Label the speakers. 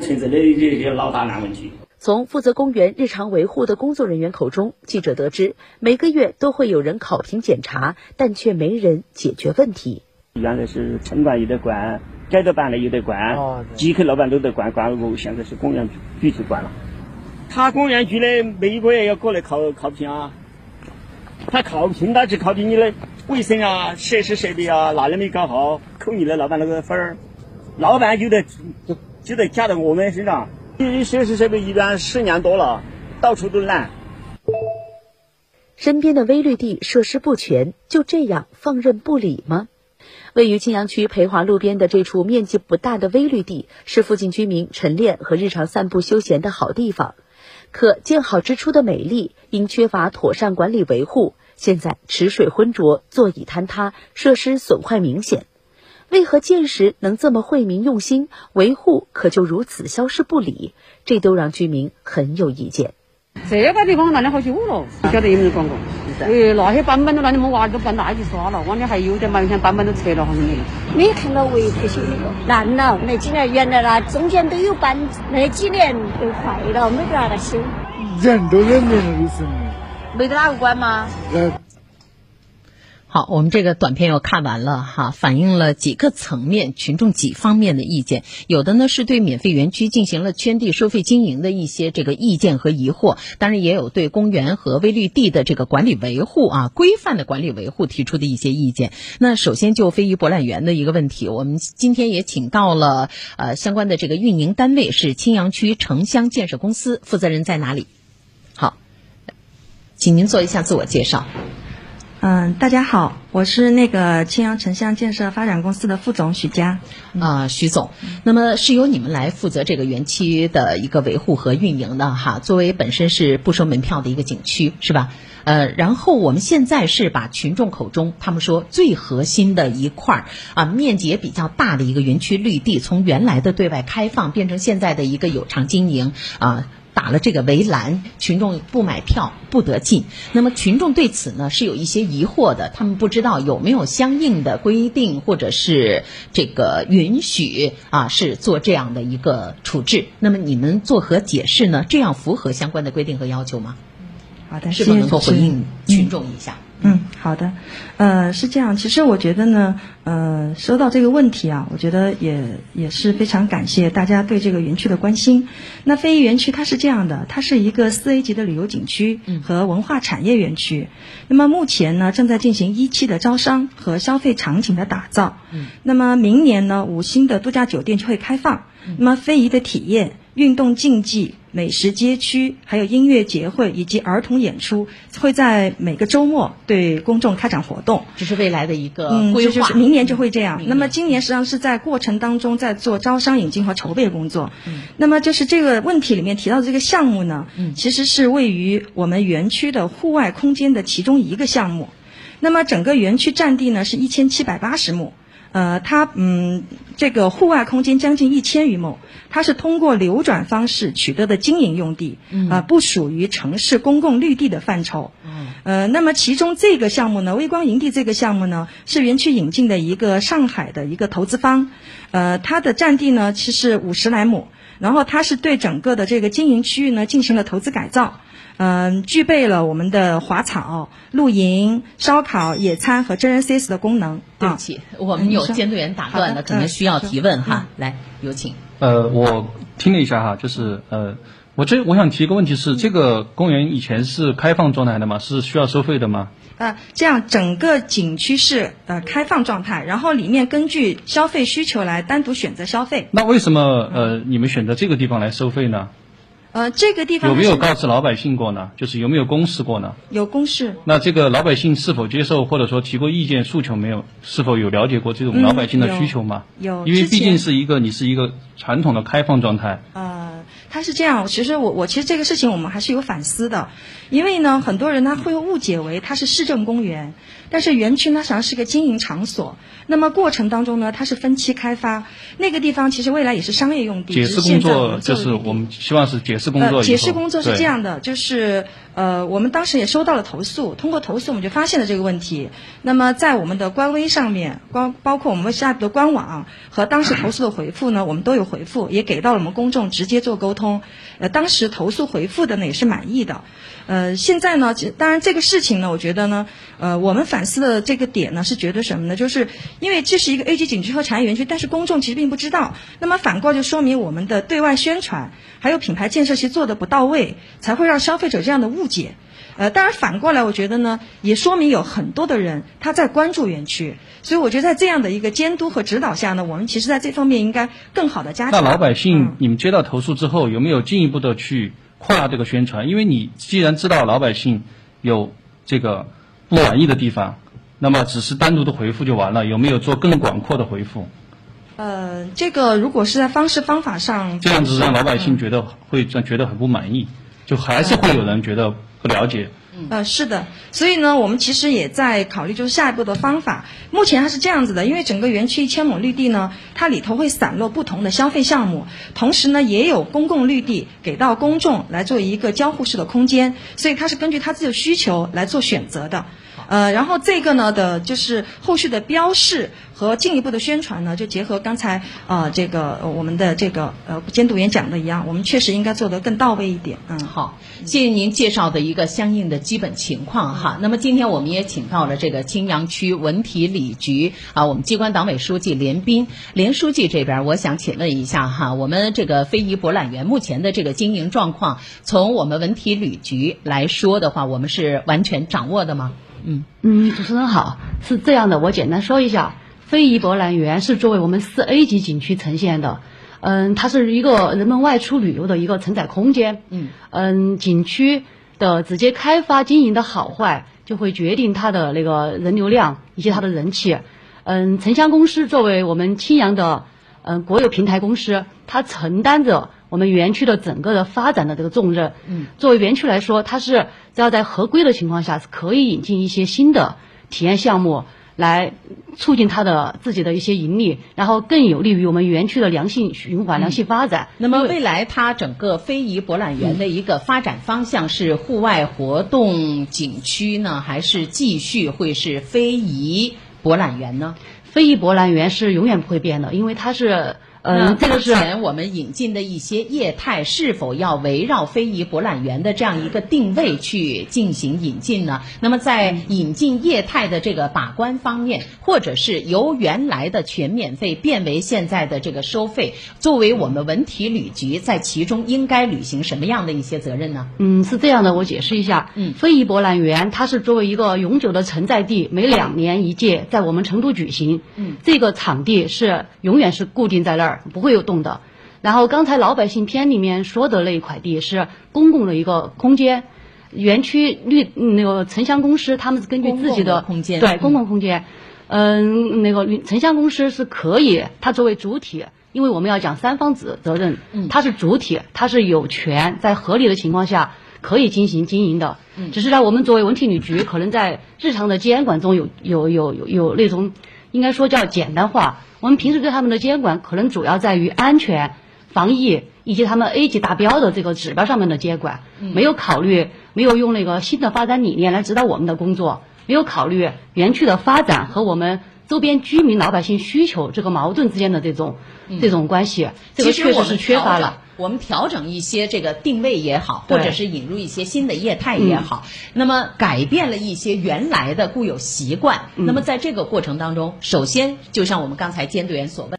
Speaker 1: 存在的这些老大难问题。
Speaker 2: 从负责公园日常维护的工作人员口中，记者得知，每个月都会有人考评检查，但却没人解决问题。
Speaker 1: 原来是城管有的管，街道办的有的管，几个老板都得管，管我，现在是公园局去管了。他公园局的每个月要过来考考评啊，他考评他只考评你的卫生啊、设施设备啊，哪里没搞好，扣你的老板那个分儿，老板就得就就得加到我们身上。你设施设备一般十年多了，到处都烂。
Speaker 2: 身边的微绿地设施不全，就这样放任不理吗？位于青羊区培华路边的这处面积不大的微绿地，是附近居民晨练和日常散步休闲的好地方。可建好之初的美丽，因缺乏妥善管理维护，现在池水浑浊，座椅坍塌，设施损坏明显。为何建时能这么惠民用心，维护可就如此消失不理？这都让居民很有意见。
Speaker 3: 这个地方烂了好久了，不晓得有没有管过。哎，那些板板都那里没挖，都搬大去刷了。往年还有点嘛，现在板板都拆了，好像没有。
Speaker 4: 没看到维护修那个烂了，那几年原来那中间都有板，那几年都坏了，没得那个修。
Speaker 5: 人都认定了，就是
Speaker 4: 没得哪个管吗？
Speaker 6: 好，我们这个短片又看完了哈，反映了几个层面群众几方面的意见。有的呢是对免费园区进行了圈地收费经营的一些这个意见和疑惑，当然也有对公园和微绿地的这个管理维护啊规范的管理维护提出的一些意见。那首先就非遗博览园的一个问题，我们今天也请到了呃相关的这个运营单位是青羊区城乡建设公司，负责人在哪里？好，请您做一下自我介绍。
Speaker 7: 嗯，大家好，我是那个青阳城乡建设发展公司的副总许佳。
Speaker 6: 啊，许总，那么是由你们来负责这个园区的一个维护和运营的哈。作为本身是不收门票的一个景区，是吧？呃，然后我们现在是把群众口中他们说最核心的一块儿啊，面积也比较大的一个园区绿地，从原来的对外开放变成现在的一个有偿经营啊。打了这个围栏，群众不买票不得进。那么群众对此呢是有一些疑惑的，他们不知道有没有相应的规定或者是这个允许啊，是做这样的一个处置。那么你们作何解释呢？这样符合相关的规定和要求吗？
Speaker 7: 好的，
Speaker 6: 是否能够回应群众一下？
Speaker 7: 嗯，好的，呃，是这样。其实我觉得呢，呃，说到这个问题啊，我觉得也也是非常感谢大家对这个园区的关心。那非遗园区它是这样的，它是一个四 A 级的旅游景区和文化产业园区。那么目前呢，正在进行一期的招商和消费场景的打造。嗯。那么明年呢，五星的度假酒店就会开放。那么非遗的体验。运动竞技、美食街区，还有音乐节会以及儿童演出，会在每个周末对公众开展活动。
Speaker 6: 这是未来的一个
Speaker 7: 规划。嗯，就是明年就会这样。那么今年实际上是在过程当中在做招商引进和筹备工作。嗯。那么就是这个问题里面提到的这个项目呢，嗯，其实是位于我们园区的户外空间的其中一个项目。那么整个园区占地呢是一千七百八十亩。呃，它嗯，这个户外空间将近一千余亩，它是通过流转方式取得的经营用地，啊，不属于城市公共绿地的范畴。呃，那么其中这个项目呢，微光营地这个项目呢，是园区引进的一个上海的一个投资方，呃，它的占地呢其实五十来亩，然后它是对整个的这个经营区域呢进行了投资改造。嗯，具备了我们的滑草、露营、烧烤、野餐和真人 CS 的功能。
Speaker 6: 对不起，我们有监督员打断
Speaker 7: 的，
Speaker 6: 可能需要提问哈。来，有请。
Speaker 8: 呃，我听了一下哈，就是呃，我这我想提一个问题是，这个公园以前是开放状态的吗？是需要收费的吗？
Speaker 7: 呃，这样整个景区是呃开放状态，然后里面根据消费需求来单独选择消费。
Speaker 8: 那为什么呃你们选择这个地方来收费呢？
Speaker 7: 呃，这个地方
Speaker 8: 有没有告知老百姓过呢？就是有没有公示过呢？
Speaker 7: 有公示。
Speaker 8: 那这个老百姓是否接受，或者说提过意见诉求没有？是否有了解过这种老百姓的需求吗？
Speaker 7: 有。
Speaker 8: 因为毕竟是一个，你是一个传统的开放状态。
Speaker 7: 呃，他是这样，其实我我其实这个事情我们还是有反思的，因为呢，很多人他会误解为它是市政公园。但是园区呢，实际上是个经营场所。那么过程当中呢，它是分期开发。那个地方其实未来也是商业用地。
Speaker 8: 解释工作就是我们希望是解释工作。
Speaker 7: 解释工作是这样的，就是呃，我们当时也收到了投诉，通过投诉我们就发现了这个问题。那么在我们的官微上面，包包括我们下的官网和当时投诉的回复呢，我们都有回复，也给到了我们公众直接做沟通。呃，当时投诉回复的呢也是满意的。呃，现在呢，当然这个事情呢，我觉得呢，呃，我们反思的这个点呢是觉得什么呢？就是因为这是一个 A 级景区和产业园区，但是公众其实并不知道。那么反过来就说明我们的对外宣传还有品牌建设其实做的不到位，才会让消费者这样的误。误解，呃，当然反过来，我觉得呢，也说明有很多的人他在关注园区，所以我觉得在这样的一个监督和指导下呢，我们其实在这方面应该更好的加强。
Speaker 8: 那老百姓，你们接到投诉之后，有没有进一步的去扩大这个宣传？因为你既然知道老百姓有这个不满意的地方，那么只是单独的回复就完了，有没有做更广阔的回复？
Speaker 7: 呃，这个如果是在方式方法上，
Speaker 8: 这样子让老百姓觉得会觉得很不满意。就还是会有人觉得不了解。
Speaker 7: 呃，是的，所以呢，我们其实也在考虑，就是下一步的方法。目前它是这样子的，因为整个园区一千亩绿地呢，它里头会散落不同的消费项目，同时呢，也有公共绿地给到公众来做一个交互式的空间，所以它是根据它自己的需求来做选择的。呃，然后这个呢的，就是后续的标示和进一步的宣传呢，就结合刚才啊这个我们的这个呃监督员讲的一样，我们确实应该做得更到位一点。
Speaker 6: 嗯，好，谢谢您介绍的一个相应的基本情况哈。那么今天我们也请到了这个青羊区文体旅局啊，我们机关党委书记连斌，连书记这边，我想请问一下哈，我们这个非遗博览园目前的这个经营状况，从我们文体旅局来说的话，我们是完全掌握的吗？
Speaker 9: 嗯。嗯，主持人好，是这样的，我简单说一下，非遗博览园是作为我们市 A 级景区呈现的，嗯，它是一个人们外出旅游的一个承载空间，嗯。嗯，景区的直接开发经营的好坏，就会决定它的那个人流量以及它的人气，嗯，城乡公司作为我们青阳的嗯国有平台公司，它承担着。我们园区的整个的发展的这个重任，嗯，作为园区来说，它是只要在合规的情况下，是可以引进一些新的体验项目，来促进它的自己的一些盈利，然后更有利于我们园区的良性循环、良性发展。
Speaker 6: 那么，未来它整个非遗博览园的一个发展方向是户外活动景区呢，还是继续会是非遗博览园呢？
Speaker 9: 非遗博览园是永远不会变的，因为它是。
Speaker 6: 嗯，这个是前我们引进的一些业态，是否要围绕非遗博览园的这样一个定位去进行引进呢？那么在引进业态的这个把关方面，或者是由原来的全免费变为现在的这个收费，作为我们文体旅局在其中应该履行什么样的一些责任呢？
Speaker 9: 嗯，是这样的，我解释一下。嗯，非遗博览园它是作为一个永久的承载地，每两年一届，在我们成都举行。嗯，这个场地是永远是固定在那儿。不会有动的。然后刚才老百姓篇里面说的那一块地是公共的一个空间，园区绿那个城乡公司他们是根据自己的
Speaker 6: 空间
Speaker 9: 对公共空间，嗯，那个城乡公司是可以，它作为主体，因为我们要讲三方责责任，它是主体，它是有权在合理的情况下可以进行经营的，只是呢，我们作为文体旅局，可能在日常的监管中有有有有有那种。应该说叫简单化。我们平时对他们的监管，可能主要在于安全、防疫以及他们 A 级达标的这个指标上面的监管，没有考虑，没有用那个新的发展理念来指导我们的工作，没有考虑园区的发展和我们周边居民老百姓需求这个矛盾之间的这种这种关系，这个确实是缺乏了。
Speaker 6: 我们调整一些这个定位也好，或者是引入一些新的业态也好，那么改变了一些原来的固有习惯。那么在这个过程当中，首先就像我们刚才监督员所问。